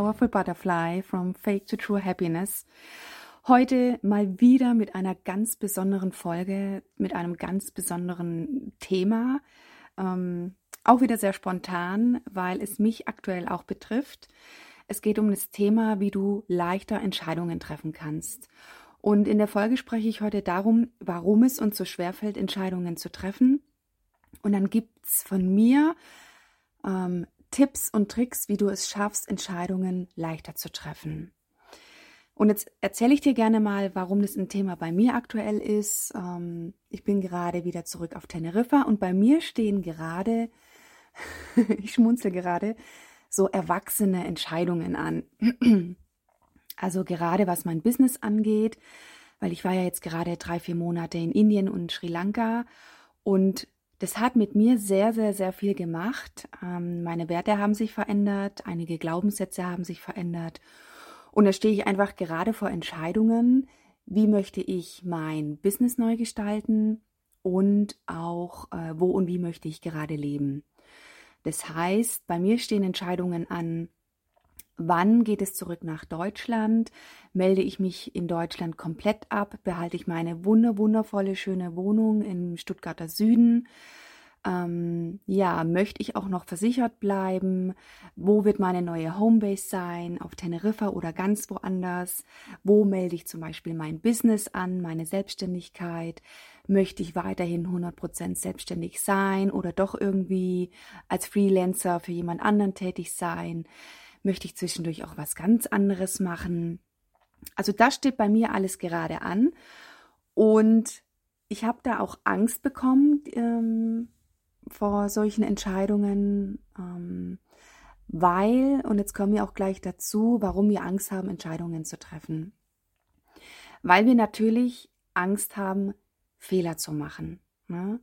Powerful Butterfly from Fake to True Happiness. Heute mal wieder mit einer ganz besonderen Folge, mit einem ganz besonderen Thema. Ähm, auch wieder sehr spontan, weil es mich aktuell auch betrifft. Es geht um das Thema, wie du leichter Entscheidungen treffen kannst. Und in der Folge spreche ich heute darum, warum es uns so schwerfällt, Entscheidungen zu treffen. Und dann gibt es von mir ähm, Tipps und Tricks, wie du es schaffst, Entscheidungen leichter zu treffen. Und jetzt erzähle ich dir gerne mal, warum das ein Thema bei mir aktuell ist. Ähm, ich bin gerade wieder zurück auf Teneriffa und bei mir stehen gerade, ich schmunzel gerade, so erwachsene Entscheidungen an. also gerade was mein Business angeht, weil ich war ja jetzt gerade drei, vier Monate in Indien und Sri Lanka und das hat mit mir sehr, sehr, sehr viel gemacht. Ähm, meine Werte haben sich verändert, einige Glaubenssätze haben sich verändert. Und da stehe ich einfach gerade vor Entscheidungen, wie möchte ich mein Business neu gestalten und auch, äh, wo und wie möchte ich gerade leben. Das heißt, bei mir stehen Entscheidungen an, wann geht es zurück nach Deutschland, melde ich mich in Deutschland komplett ab, behalte ich meine wunder, wundervolle, schöne Wohnung im Stuttgarter Süden. Ähm, ja, möchte ich auch noch versichert bleiben? Wo wird meine neue Homebase sein? Auf Teneriffa oder ganz woanders? Wo melde ich zum Beispiel mein Business an, meine Selbstständigkeit? Möchte ich weiterhin 100% selbstständig sein oder doch irgendwie als Freelancer für jemand anderen tätig sein? Möchte ich zwischendurch auch was ganz anderes machen? Also das steht bei mir alles gerade an. Und ich habe da auch Angst bekommen ähm, vor solchen Entscheidungen, ähm, weil, und jetzt kommen wir auch gleich dazu, warum wir Angst haben, Entscheidungen zu treffen. Weil wir natürlich Angst haben, Fehler zu machen. Ne?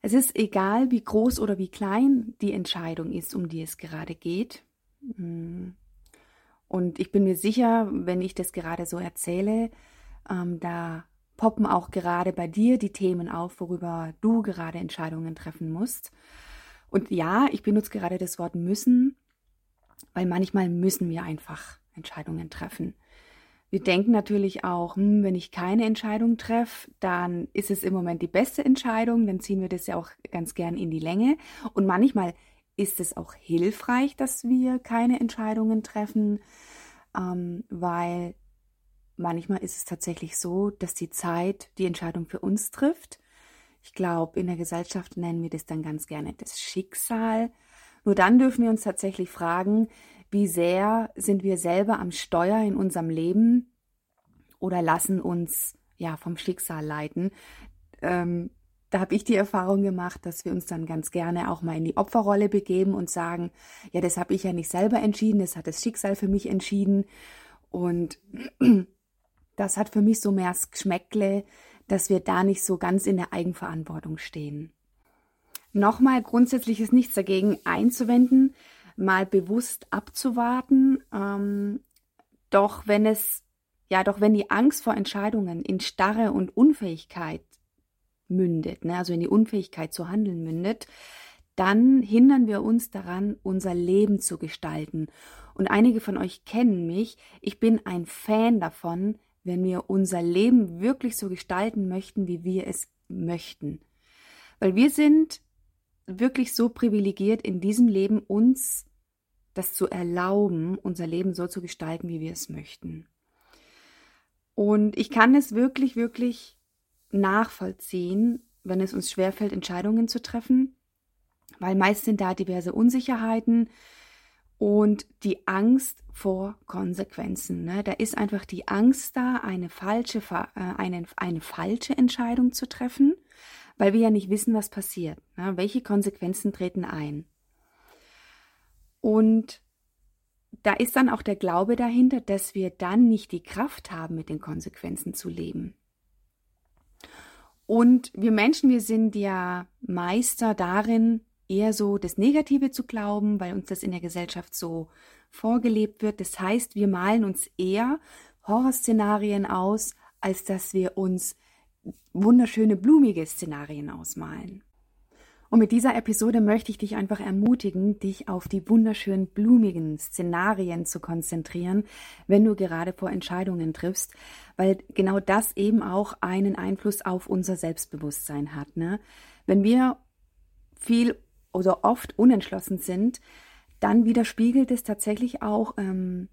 Es ist egal, wie groß oder wie klein die Entscheidung ist, um die es gerade geht. Hm. Und ich bin mir sicher, wenn ich das gerade so erzähle, ähm, da poppen auch gerade bei dir die Themen auf, worüber du gerade Entscheidungen treffen musst. Und ja, ich benutze gerade das Wort müssen, weil manchmal müssen wir einfach Entscheidungen treffen. Wir denken natürlich auch, hm, wenn ich keine Entscheidung treffe, dann ist es im Moment die beste Entscheidung, dann ziehen wir das ja auch ganz gern in die Länge. Und manchmal ist es auch hilfreich, dass wir keine Entscheidungen treffen, ähm, weil manchmal ist es tatsächlich so, dass die Zeit die Entscheidung für uns trifft. Ich glaube, in der Gesellschaft nennen wir das dann ganz gerne das Schicksal. Nur dann dürfen wir uns tatsächlich fragen, wie sehr sind wir selber am Steuer in unserem Leben oder lassen uns ja vom Schicksal leiten. Ähm, da habe ich die Erfahrung gemacht, dass wir uns dann ganz gerne auch mal in die Opferrolle begeben und sagen, ja, das habe ich ja nicht selber entschieden, das hat das Schicksal für mich entschieden. Und das hat für mich so mehr das Geschmäckle, dass wir da nicht so ganz in der Eigenverantwortung stehen. Nochmal grundsätzlich ist nichts dagegen einzuwenden, mal bewusst abzuwarten. Ähm, doch wenn es, ja, doch wenn die Angst vor Entscheidungen in Starre und Unfähigkeit mündet, ne, also in die Unfähigkeit zu handeln mündet, dann hindern wir uns daran, unser Leben zu gestalten. Und einige von euch kennen mich. Ich bin ein Fan davon, wenn wir unser Leben wirklich so gestalten möchten, wie wir es möchten. Weil wir sind wirklich so privilegiert in diesem Leben, uns das zu erlauben, unser Leben so zu gestalten, wie wir es möchten. Und ich kann es wirklich, wirklich nachvollziehen, wenn es uns schwerfällt, Entscheidungen zu treffen, weil meist sind da diverse Unsicherheiten und die Angst vor Konsequenzen. Ne? Da ist einfach die Angst da, eine falsche, äh, eine, eine falsche Entscheidung zu treffen, weil wir ja nicht wissen, was passiert. Ne? Welche Konsequenzen treten ein? Und da ist dann auch der Glaube dahinter, dass wir dann nicht die Kraft haben, mit den Konsequenzen zu leben. Und wir Menschen, wir sind ja Meister darin, eher so das Negative zu glauben, weil uns das in der Gesellschaft so vorgelebt wird. Das heißt, wir malen uns eher Horrorszenarien aus, als dass wir uns wunderschöne blumige Szenarien ausmalen. Und mit dieser Episode möchte ich dich einfach ermutigen, dich auf die wunderschönen blumigen Szenarien zu konzentrieren, wenn du gerade vor Entscheidungen triffst, weil genau das eben auch einen Einfluss auf unser Selbstbewusstsein hat. Ne? Wenn wir viel oder oft unentschlossen sind, dann widerspiegelt es tatsächlich auch ähm,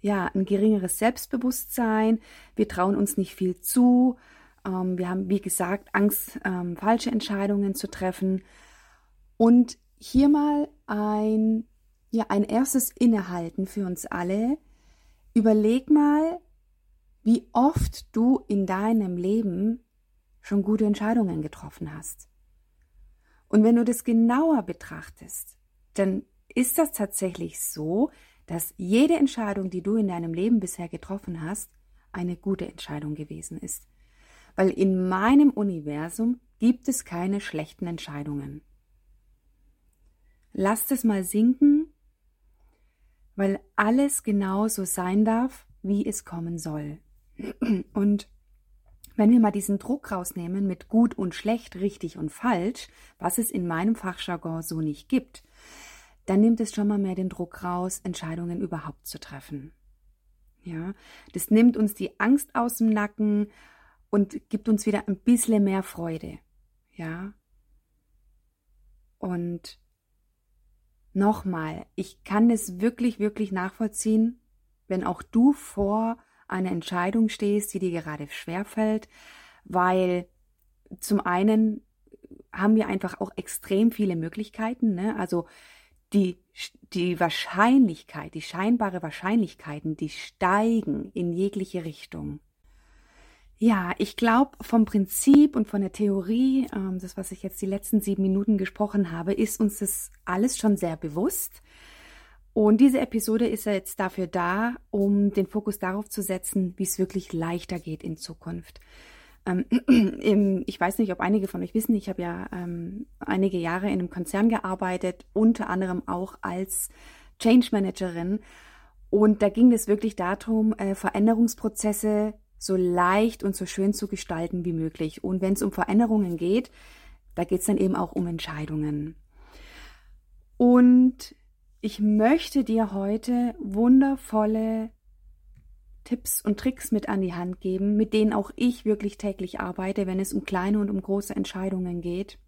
ja ein geringeres Selbstbewusstsein. Wir trauen uns nicht viel zu ähm, wir haben, wie gesagt, Angst, ähm, falsche Entscheidungen zu treffen. Und hier mal ein, ja, ein erstes Innehalten für uns alle. Überleg mal, wie oft du in deinem Leben schon gute Entscheidungen getroffen hast. Und wenn du das genauer betrachtest, dann ist das tatsächlich so, dass jede Entscheidung, die du in deinem Leben bisher getroffen hast, eine gute Entscheidung gewesen ist weil in meinem Universum gibt es keine schlechten Entscheidungen. Lasst es mal sinken, weil alles genau so sein darf, wie es kommen soll. Und wenn wir mal diesen Druck rausnehmen mit gut und schlecht, richtig und falsch, was es in meinem Fachjargon so nicht gibt, dann nimmt es schon mal mehr den Druck raus, Entscheidungen überhaupt zu treffen. Ja, das nimmt uns die Angst aus dem Nacken und gibt uns wieder ein bisschen mehr Freude. Ja. Und nochmal, ich kann es wirklich, wirklich nachvollziehen, wenn auch du vor einer Entscheidung stehst, die dir gerade schwerfällt, weil zum einen haben wir einfach auch extrem viele Möglichkeiten, ne? also die, die Wahrscheinlichkeit, die scheinbare Wahrscheinlichkeiten, die steigen in jegliche Richtung. Ja, ich glaube, vom Prinzip und von der Theorie, ähm, das, was ich jetzt die letzten sieben Minuten gesprochen habe, ist uns das alles schon sehr bewusst. Und diese Episode ist ja jetzt dafür da, um den Fokus darauf zu setzen, wie es wirklich leichter geht in Zukunft. Ähm, ich weiß nicht, ob einige von euch wissen, ich habe ja ähm, einige Jahre in einem Konzern gearbeitet, unter anderem auch als Change Managerin. Und da ging es wirklich darum, äh, Veränderungsprozesse so leicht und so schön zu gestalten wie möglich. Und wenn es um Veränderungen geht, da geht es dann eben auch um Entscheidungen. Und ich möchte dir heute wundervolle Tipps und Tricks mit an die Hand geben, mit denen auch ich wirklich täglich arbeite, wenn es um kleine und um große Entscheidungen geht.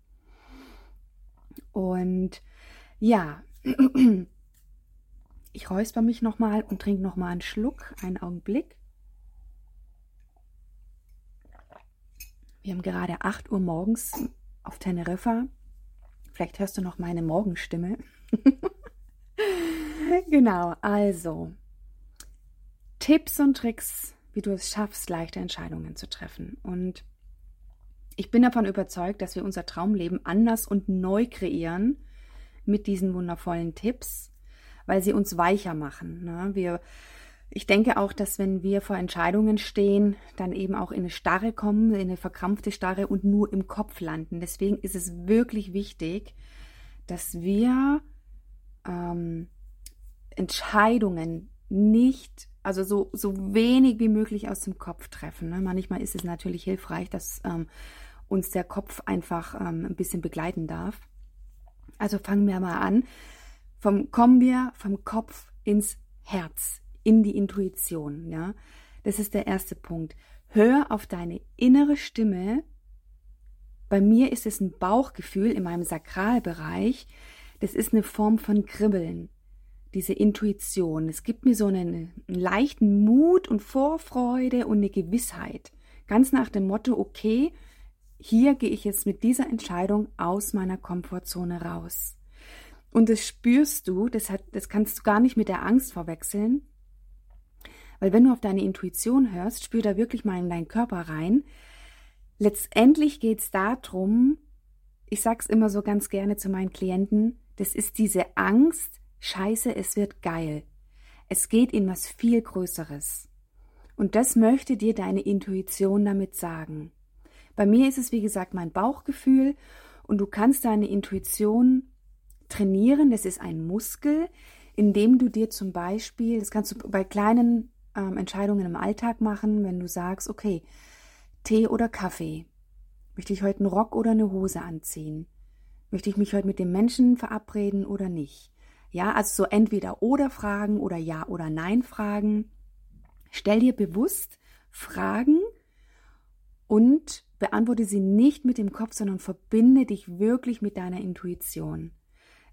Und ja, ich räusper mich nochmal und trinke nochmal einen Schluck, einen Augenblick. Wir haben gerade 8 Uhr morgens auf Teneriffa. Vielleicht hörst du noch meine Morgenstimme. genau, also Tipps und Tricks, wie du es schaffst, leichte Entscheidungen zu treffen. Und ich bin davon überzeugt, dass wir unser Traumleben anders und neu kreieren mit diesen wundervollen Tipps, weil sie uns weicher machen. Ne? Wir ich denke auch, dass wenn wir vor Entscheidungen stehen, dann eben auch in eine Starre kommen, in eine verkrampfte Starre und nur im Kopf landen. Deswegen ist es wirklich wichtig, dass wir ähm, Entscheidungen nicht, also so, so wenig wie möglich aus dem Kopf treffen. Ne? Manchmal ist es natürlich hilfreich, dass ähm, uns der Kopf einfach ähm, ein bisschen begleiten darf. Also fangen wir mal an. Vom, kommen wir vom Kopf ins Herz, in die Intuition, ja. Das ist der erste Punkt. Hör auf deine innere Stimme. Bei mir ist es ein Bauchgefühl in meinem Sakralbereich. Das ist eine Form von Kribbeln. Diese Intuition. Es gibt mir so einen, einen leichten Mut und Vorfreude und eine Gewissheit. Ganz nach dem Motto, okay, hier gehe ich jetzt mit dieser Entscheidung aus meiner Komfortzone raus. Und das spürst du, das, hat, das kannst du gar nicht mit der Angst verwechseln, weil wenn du auf deine Intuition hörst, spür da wirklich mal in deinen Körper rein. Letztendlich geht es darum, ich sag's immer so ganz gerne zu meinen Klienten, das ist diese Angst, scheiße, es wird geil. Es geht in was viel Größeres. Und das möchte dir deine Intuition damit sagen. Bei mir ist es, wie gesagt, mein Bauchgefühl und du kannst deine Intuition trainieren. Das ist ein Muskel, indem du dir zum Beispiel, das kannst du bei kleinen ähm, Entscheidungen im Alltag machen, wenn du sagst, okay, Tee oder Kaffee? Möchte ich heute einen Rock oder eine Hose anziehen? Möchte ich mich heute mit dem Menschen verabreden oder nicht? Ja, also so entweder oder Fragen oder ja oder nein Fragen. Stell dir bewusst Fragen und beantworte sie nicht mit dem Kopf, sondern verbinde dich wirklich mit deiner Intuition.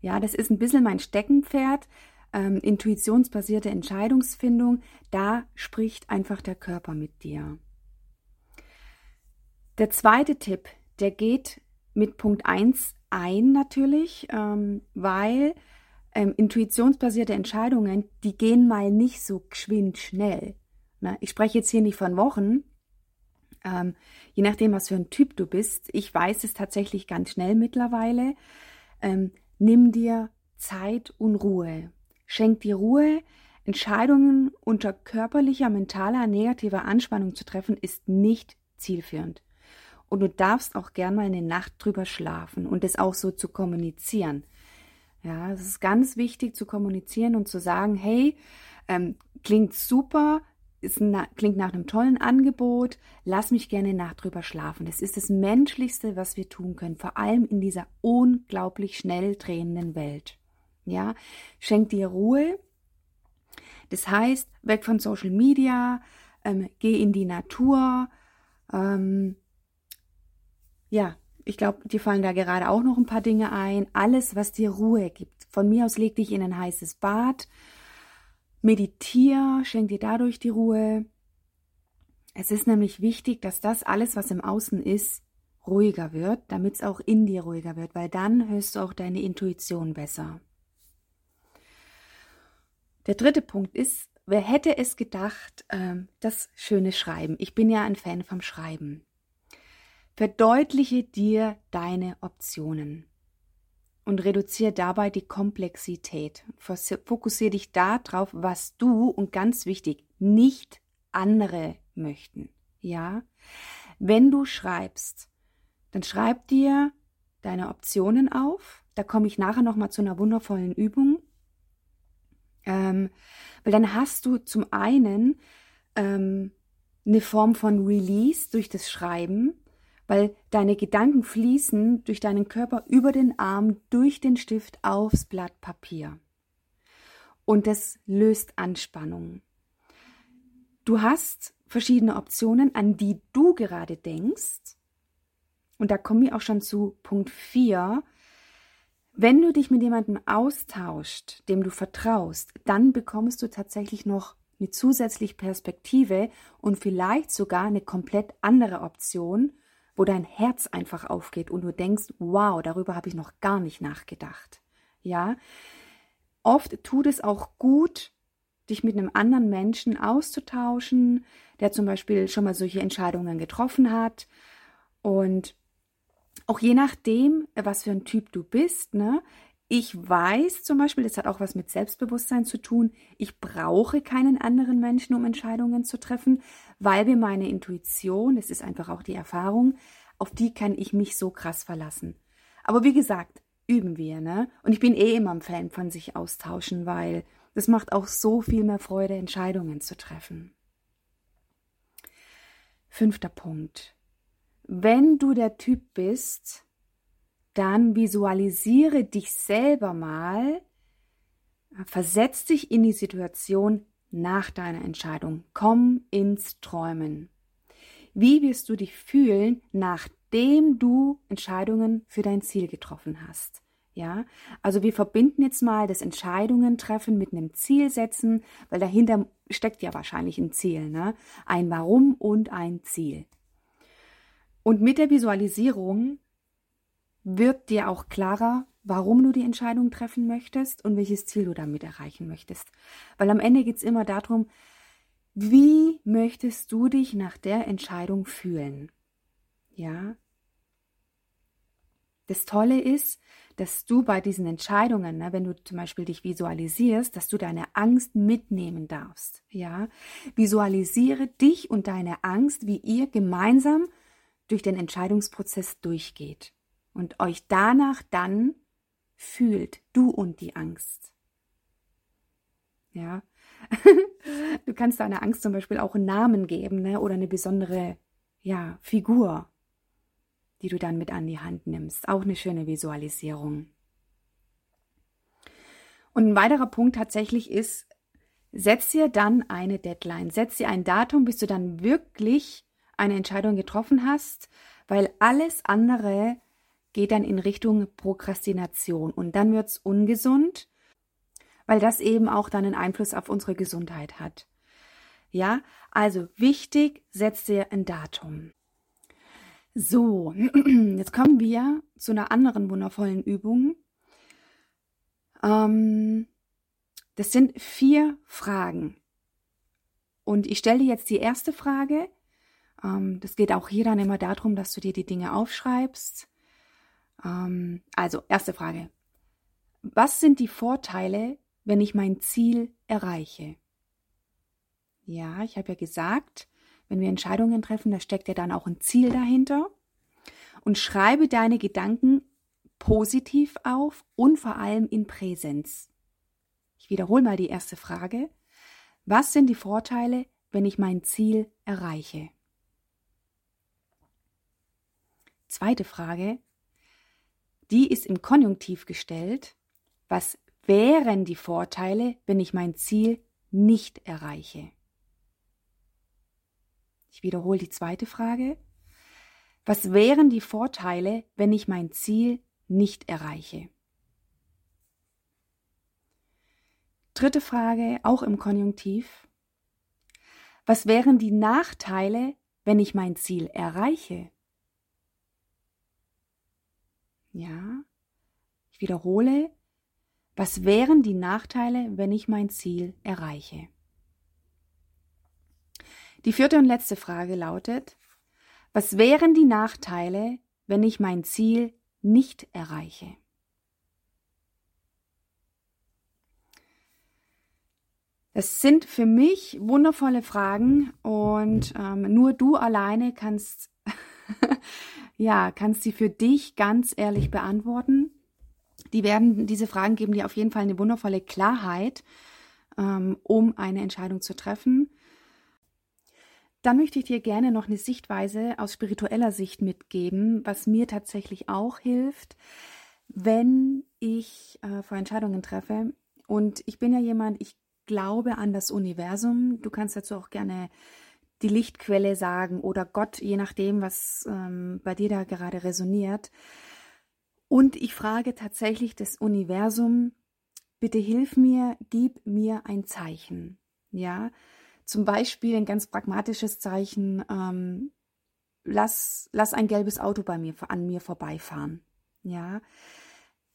Ja, das ist ein bisschen mein Steckenpferd, ähm, intuitionsbasierte Entscheidungsfindung. Da spricht einfach der Körper mit dir. Der zweite Tipp, der geht mit Punkt 1 ein natürlich, ähm, weil ähm, intuitionsbasierte Entscheidungen, die gehen mal nicht so geschwind schnell. Na, ich spreche jetzt hier nicht von Wochen, ähm, je nachdem, was für ein Typ du bist. Ich weiß es tatsächlich ganz schnell mittlerweile. Ähm, nimm dir Zeit und Ruhe. Schenk dir Ruhe. Entscheidungen unter körperlicher, mentaler, negativer Anspannung zu treffen, ist nicht zielführend. Und du darfst auch gern mal eine Nacht drüber schlafen und es auch so zu kommunizieren. Ja, es ist ganz wichtig zu kommunizieren und zu sagen, hey, ähm, klingt super, ist na, klingt nach einem tollen Angebot, lass mich gerne Nacht drüber schlafen. Das ist das Menschlichste, was wir tun können, vor allem in dieser unglaublich schnell drehenden Welt. Ja, schenk dir Ruhe. Das heißt, weg von Social Media, ähm, geh in die Natur, ähm, ja, ich glaube, dir fallen da gerade auch noch ein paar Dinge ein. Alles, was dir Ruhe gibt. Von mir aus leg dich in ein heißes Bad, meditier, schenk dir dadurch die Ruhe. Es ist nämlich wichtig, dass das alles, was im Außen ist, ruhiger wird, damit es auch in dir ruhiger wird, weil dann hörst du auch deine Intuition besser. Der dritte Punkt ist, wer hätte es gedacht, äh, das schöne Schreiben. Ich bin ja ein Fan vom Schreiben. Verdeutliche dir deine Optionen und reduziere dabei die Komplexität. Fokussiere dich darauf, was du und ganz wichtig, nicht andere möchten. Ja? Wenn du schreibst, dann schreib dir deine Optionen auf. Da komme ich nachher nochmal zu einer wundervollen Übung. Ähm, weil dann hast du zum einen ähm, eine Form von Release durch das Schreiben weil deine Gedanken fließen durch deinen Körper über den Arm, durch den Stift aufs Blatt Papier. Und das löst Anspannung. Du hast verschiedene Optionen, an die du gerade denkst. Und da kommen wir auch schon zu Punkt 4. Wenn du dich mit jemandem austauscht, dem du vertraust, dann bekommst du tatsächlich noch eine zusätzliche Perspektive und vielleicht sogar eine komplett andere Option wo dein Herz einfach aufgeht und du denkst, wow, darüber habe ich noch gar nicht nachgedacht. Ja, oft tut es auch gut, dich mit einem anderen Menschen auszutauschen, der zum Beispiel schon mal solche Entscheidungen getroffen hat. Und auch je nachdem, was für ein Typ du bist, ne, ich weiß zum Beispiel, das hat auch was mit Selbstbewusstsein zu tun, ich brauche keinen anderen Menschen, um Entscheidungen zu treffen, weil wir meine Intuition, das ist einfach auch die Erfahrung, auf die kann ich mich so krass verlassen. Aber wie gesagt, üben wir, ne? Und ich bin eh immer ein Fan von sich austauschen, weil das macht auch so viel mehr Freude, Entscheidungen zu treffen. Fünfter Punkt. Wenn du der Typ bist, dann visualisiere dich selber mal, versetz dich in die Situation nach deiner Entscheidung, komm ins Träumen. Wie wirst du dich fühlen, nachdem du Entscheidungen für dein Ziel getroffen hast? Ja, also wir verbinden jetzt mal das Entscheidungen treffen mit einem Ziel setzen, weil dahinter steckt ja wahrscheinlich ein Ziel, ne? Ein Warum und ein Ziel. Und mit der Visualisierung wird dir auch klarer, warum du die Entscheidung treffen möchtest und welches Ziel du damit erreichen möchtest. Weil am Ende geht es immer darum, wie möchtest du dich nach der Entscheidung fühlen? Ja? Das Tolle ist, dass du bei diesen Entscheidungen, ne, wenn du zum Beispiel dich visualisierst, dass du deine Angst mitnehmen darfst. Ja, visualisiere dich und deine Angst, wie ihr gemeinsam durch den Entscheidungsprozess durchgeht und euch danach dann fühlt, du und die Angst. Ja, du kannst deiner Angst zum Beispiel auch einen Namen geben ne? oder eine besondere ja, Figur. die du dann mit an die Hand nimmst. Auch eine schöne Visualisierung. Und ein weiterer Punkt tatsächlich ist, setz dir dann eine Deadline, setz dir ein Datum, bis du dann wirklich eine Entscheidung getroffen hast, weil alles andere geht dann in Richtung Prokrastination und dann wird es ungesund, weil das eben auch dann einen Einfluss auf unsere Gesundheit hat. Ja, also wichtig, setz dir ein Datum. So, jetzt kommen wir zu einer anderen wundervollen Übung. Ähm, das sind vier Fragen. Und ich stelle jetzt die erste Frage. Ähm, das geht auch hier dann immer darum, dass du dir die Dinge aufschreibst. Ähm, also, erste Frage. Was sind die Vorteile, wenn ich mein Ziel erreiche? Ja, ich habe ja gesagt, wenn wir Entscheidungen treffen, da steckt ja dann auch ein Ziel dahinter. Und schreibe deine Gedanken positiv auf und vor allem in Präsenz. Ich wiederhole mal die erste Frage. Was sind die Vorteile, wenn ich mein Ziel erreiche? Zweite Frage. Die ist im Konjunktiv gestellt. Was wären die Vorteile, wenn ich mein Ziel nicht erreiche? Ich wiederhole die zweite Frage. Was wären die Vorteile, wenn ich mein Ziel nicht erreiche? Dritte Frage, auch im Konjunktiv. Was wären die Nachteile, wenn ich mein Ziel erreiche? Ja, ich wiederhole. Was wären die Nachteile, wenn ich mein Ziel erreiche? Die vierte und letzte Frage lautet, was wären die Nachteile, wenn ich mein Ziel nicht erreiche? Es sind für mich wundervolle Fragen und ähm, nur du alleine kannst, ja, kannst sie für dich ganz ehrlich beantworten. Die werden, diese Fragen geben dir auf jeden Fall eine wundervolle Klarheit, ähm, um eine Entscheidung zu treffen. Dann möchte ich dir gerne noch eine Sichtweise aus spiritueller Sicht mitgeben, was mir tatsächlich auch hilft, wenn ich äh, vor Entscheidungen treffe. Und ich bin ja jemand, ich glaube an das Universum. Du kannst dazu auch gerne die Lichtquelle sagen oder Gott, je nachdem, was ähm, bei dir da gerade resoniert. Und ich frage tatsächlich das Universum, bitte hilf mir, gib mir ein Zeichen. Ja, zum Beispiel ein ganz pragmatisches Zeichen, ähm, lass, lass ein gelbes Auto bei mir, an mir vorbeifahren. Ja,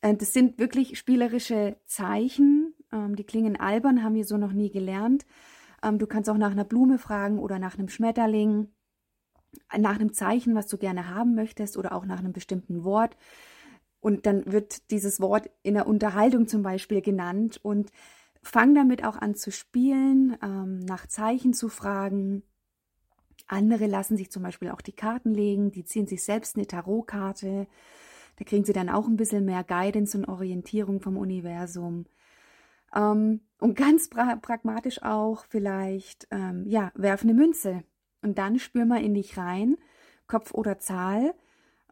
äh, das sind wirklich spielerische Zeichen, ähm, die klingen albern, haben wir so noch nie gelernt. Ähm, du kannst auch nach einer Blume fragen oder nach einem Schmetterling, nach einem Zeichen, was du gerne haben möchtest oder auch nach einem bestimmten Wort. Und dann wird dieses Wort in der Unterhaltung zum Beispiel genannt und Fang damit auch an zu spielen, ähm, nach Zeichen zu fragen. Andere lassen sich zum Beispiel auch die Karten legen, die ziehen sich selbst eine Tarotkarte. Da kriegen sie dann auch ein bisschen mehr Guidance und Orientierung vom Universum. Ähm, und ganz pra pragmatisch auch vielleicht, ähm, ja, werf eine Münze und dann spür mal in dich rein, Kopf oder Zahl,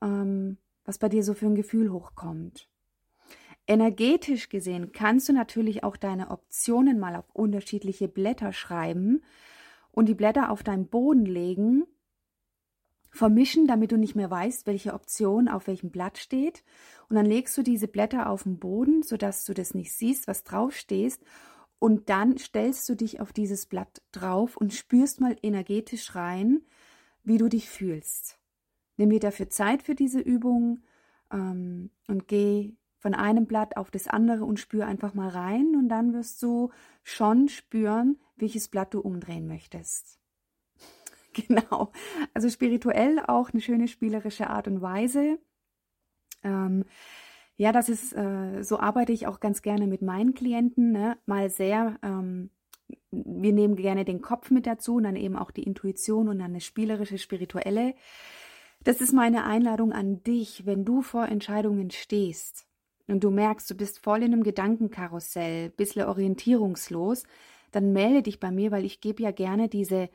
ähm, was bei dir so für ein Gefühl hochkommt. Energetisch gesehen kannst du natürlich auch deine Optionen mal auf unterschiedliche Blätter schreiben und die Blätter auf deinen Boden legen, vermischen, damit du nicht mehr weißt, welche Option auf welchem Blatt steht. Und dann legst du diese Blätter auf den Boden, sodass du das nicht siehst, was drauf steht. Und dann stellst du dich auf dieses Blatt drauf und spürst mal energetisch rein, wie du dich fühlst. Nimm dir dafür Zeit für diese Übung ähm, und geh von einem Blatt auf das andere und spür einfach mal rein und dann wirst du schon spüren, welches Blatt du umdrehen möchtest. genau. Also spirituell auch eine schöne spielerische Art und Weise. Ähm, ja, das ist, äh, so arbeite ich auch ganz gerne mit meinen Klienten, ne? mal sehr, ähm, wir nehmen gerne den Kopf mit dazu und dann eben auch die Intuition und dann eine spielerische, spirituelle. Das ist meine Einladung an dich, wenn du vor Entscheidungen stehst und du merkst, du bist voll in einem Gedankenkarussell, bisschen orientierungslos, dann melde dich bei mir, weil ich gebe ja gerne diese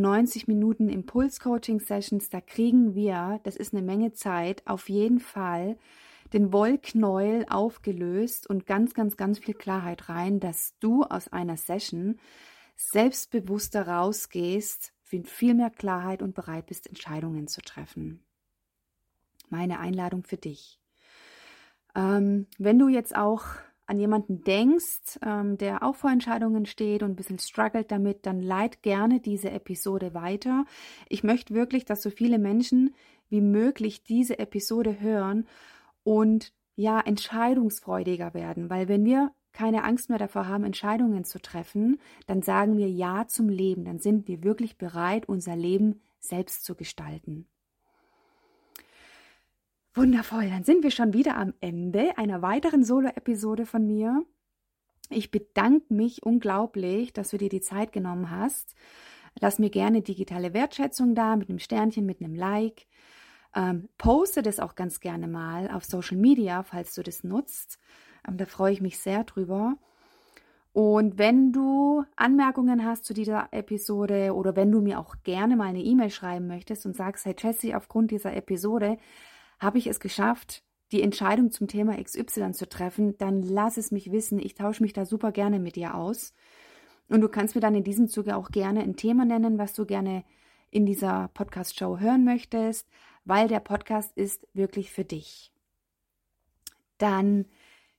90 Minuten Impuls-Coaching-Sessions, da kriegen wir, das ist eine Menge Zeit, auf jeden Fall den Wollknäuel aufgelöst und ganz, ganz, ganz viel Klarheit rein, dass du aus einer Session selbstbewusster rausgehst, viel mehr Klarheit und bereit bist, Entscheidungen zu treffen. Meine Einladung für dich. Ähm, wenn du jetzt auch an jemanden denkst, ähm, der auch vor Entscheidungen steht und ein bisschen struggelt damit, dann leit gerne diese Episode weiter. Ich möchte wirklich, dass so viele Menschen wie möglich diese Episode hören und ja, entscheidungsfreudiger werden, weil wenn wir keine Angst mehr davor haben, Entscheidungen zu treffen, dann sagen wir Ja zum Leben, dann sind wir wirklich bereit, unser Leben selbst zu gestalten. Wundervoll, dann sind wir schon wieder am Ende einer weiteren Solo-Episode von mir. Ich bedanke mich unglaublich, dass du dir die Zeit genommen hast. Lass mir gerne digitale Wertschätzung da mit einem Sternchen, mit einem Like. Ähm, poste das auch ganz gerne mal auf Social Media, falls du das nutzt. Ähm, da freue ich mich sehr drüber. Und wenn du Anmerkungen hast zu dieser Episode oder wenn du mir auch gerne mal eine E-Mail schreiben möchtest und sagst, hey Jessie, aufgrund dieser Episode habe ich es geschafft, die Entscheidung zum Thema XY zu treffen, dann lass es mich wissen. Ich tausche mich da super gerne mit dir aus. Und du kannst mir dann in diesem Zuge auch gerne ein Thema nennen, was du gerne in dieser Podcast-Show hören möchtest, weil der Podcast ist wirklich für dich. Dann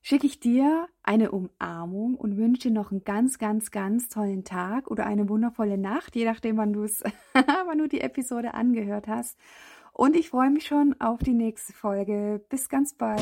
schicke ich dir eine Umarmung und wünsche dir noch einen ganz, ganz, ganz tollen Tag oder eine wundervolle Nacht, je nachdem, wann, wann du die Episode angehört hast. Und ich freue mich schon auf die nächste Folge. Bis ganz bald.